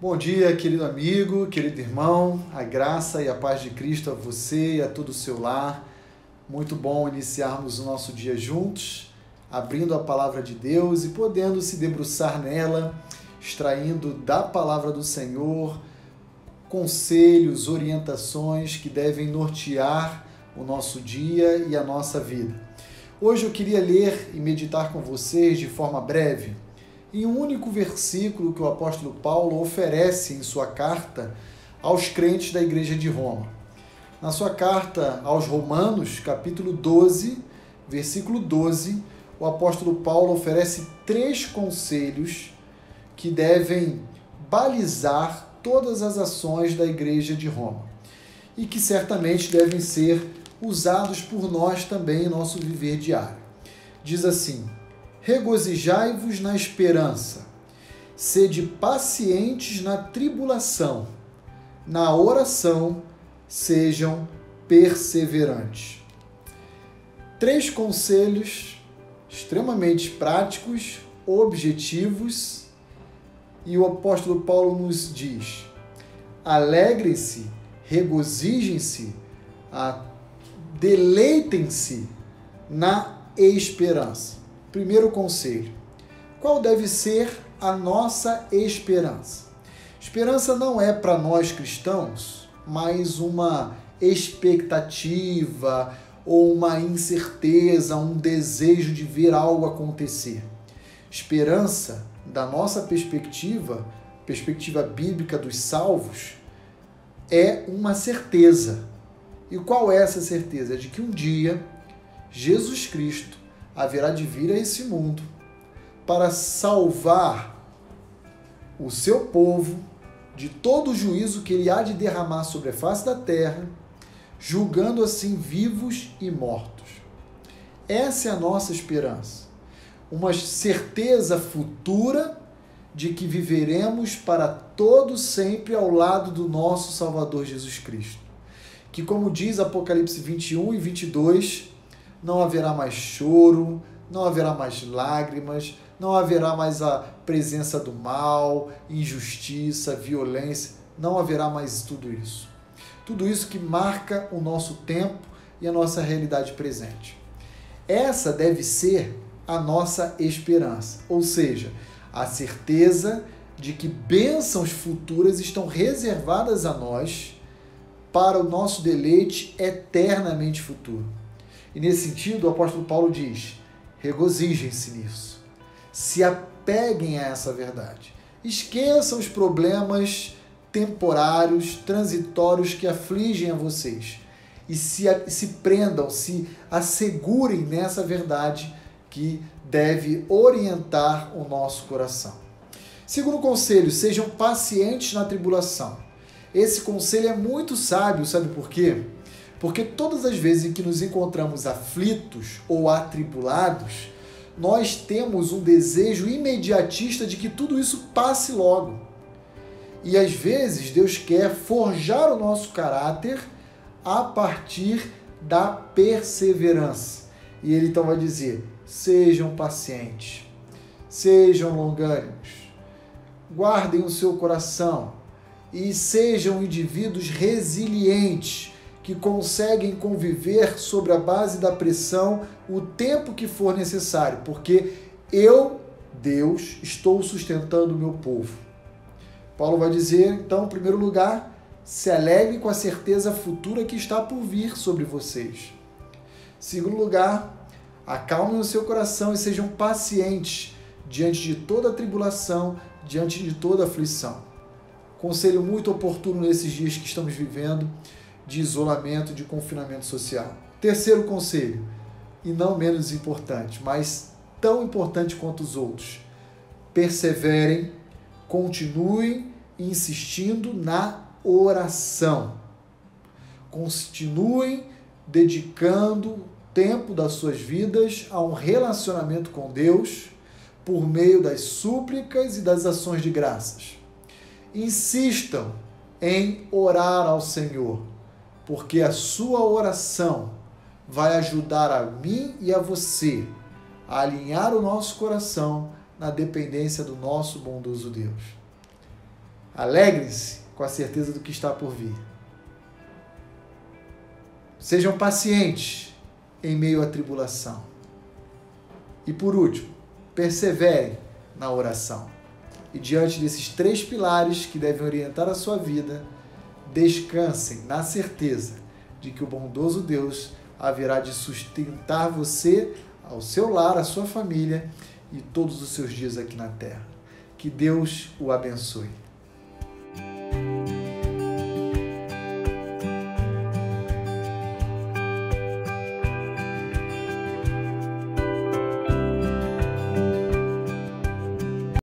Bom dia, querido amigo, querido irmão, a graça e a paz de Cristo a você e a todo o seu lar. Muito bom iniciarmos o nosso dia juntos, abrindo a palavra de Deus e podendo se debruçar nela, extraindo da palavra do Senhor conselhos, orientações que devem nortear o nosso dia e a nossa vida. Hoje eu queria ler e meditar com vocês de forma breve em um único versículo que o apóstolo Paulo oferece em sua carta aos crentes da igreja de Roma. Na sua carta aos Romanos, capítulo 12, versículo 12, o apóstolo Paulo oferece três conselhos que devem balizar todas as ações da igreja de Roma e que certamente devem ser usados por nós também em nosso viver diário. Diz assim: regozijai-vos na esperança, sede pacientes na tribulação, na oração sejam perseverantes. Três conselhos extremamente práticos, objetivos, e o apóstolo Paulo nos diz: alegrem-se, regozijem-se, deleitem-se na esperança. Primeiro conselho: qual deve ser a nossa esperança? Esperança não é para nós cristãos mais uma expectativa ou uma incerteza, um desejo de ver algo acontecer. Esperança, da nossa perspectiva, perspectiva bíblica dos salvos, é uma certeza. E qual é essa certeza? É de que um dia Jesus Cristo haverá de vir a esse mundo para salvar o seu povo de todo o juízo que ele há de derramar sobre a face da terra, julgando assim vivos e mortos. Essa é a nossa esperança. Uma certeza futura de que viveremos para todo sempre ao lado do nosso Salvador Jesus Cristo. Que, como diz Apocalipse 21 e 22, não haverá mais choro, não haverá mais lágrimas, não haverá mais a presença do mal, injustiça, violência, não haverá mais tudo isso. Tudo isso que marca o nosso tempo e a nossa realidade presente. Essa deve ser a nossa esperança, ou seja, a certeza de que bênçãos futuras estão reservadas a nós para o nosso deleite eternamente futuro. E nesse sentido, o apóstolo Paulo diz: regozijem-se nisso. Se apeguem a essa verdade. Esqueçam os problemas temporários, transitórios que afligem a vocês. E se, se prendam, se assegurem nessa verdade que deve orientar o nosso coração. Segundo conselho, sejam pacientes na tribulação. Esse conselho é muito sábio, sabe por quê? Porque todas as vezes em que nos encontramos aflitos ou atribulados, nós temos um desejo imediatista de que tudo isso passe logo. E às vezes Deus quer forjar o nosso caráter a partir da perseverança. E ele então vai dizer: sejam pacientes, sejam longânimos, guardem o seu coração e sejam indivíduos resilientes que conseguem conviver sobre a base da pressão o tempo que for necessário, porque eu, Deus, estou sustentando o meu povo. Paulo vai dizer, então, em primeiro lugar, se alegre com a certeza futura que está por vir sobre vocês. Em segundo lugar, acalmem o seu coração e sejam pacientes diante de toda tribulação, diante de toda aflição. Conselho muito oportuno nesses dias que estamos vivendo de isolamento, de confinamento social. Terceiro conselho, e não menos importante, mas tão importante quanto os outros: perseverem, continuem insistindo na oração. Continuem dedicando tempo das suas vidas a um relacionamento com Deus por meio das súplicas e das ações de graças. Insistam em orar ao Senhor porque a sua oração vai ajudar a mim e a você a alinhar o nosso coração na dependência do nosso bondoso Deus. Alegrem-se com a certeza do que está por vir. Sejam pacientes em meio à tribulação. E por último, perseverem na oração. E diante desses três pilares que devem orientar a sua vida, descansem na certeza de que o bondoso Deus haverá de sustentar você, ao seu lar, a sua família e todos os seus dias aqui na terra. Que Deus o abençoe.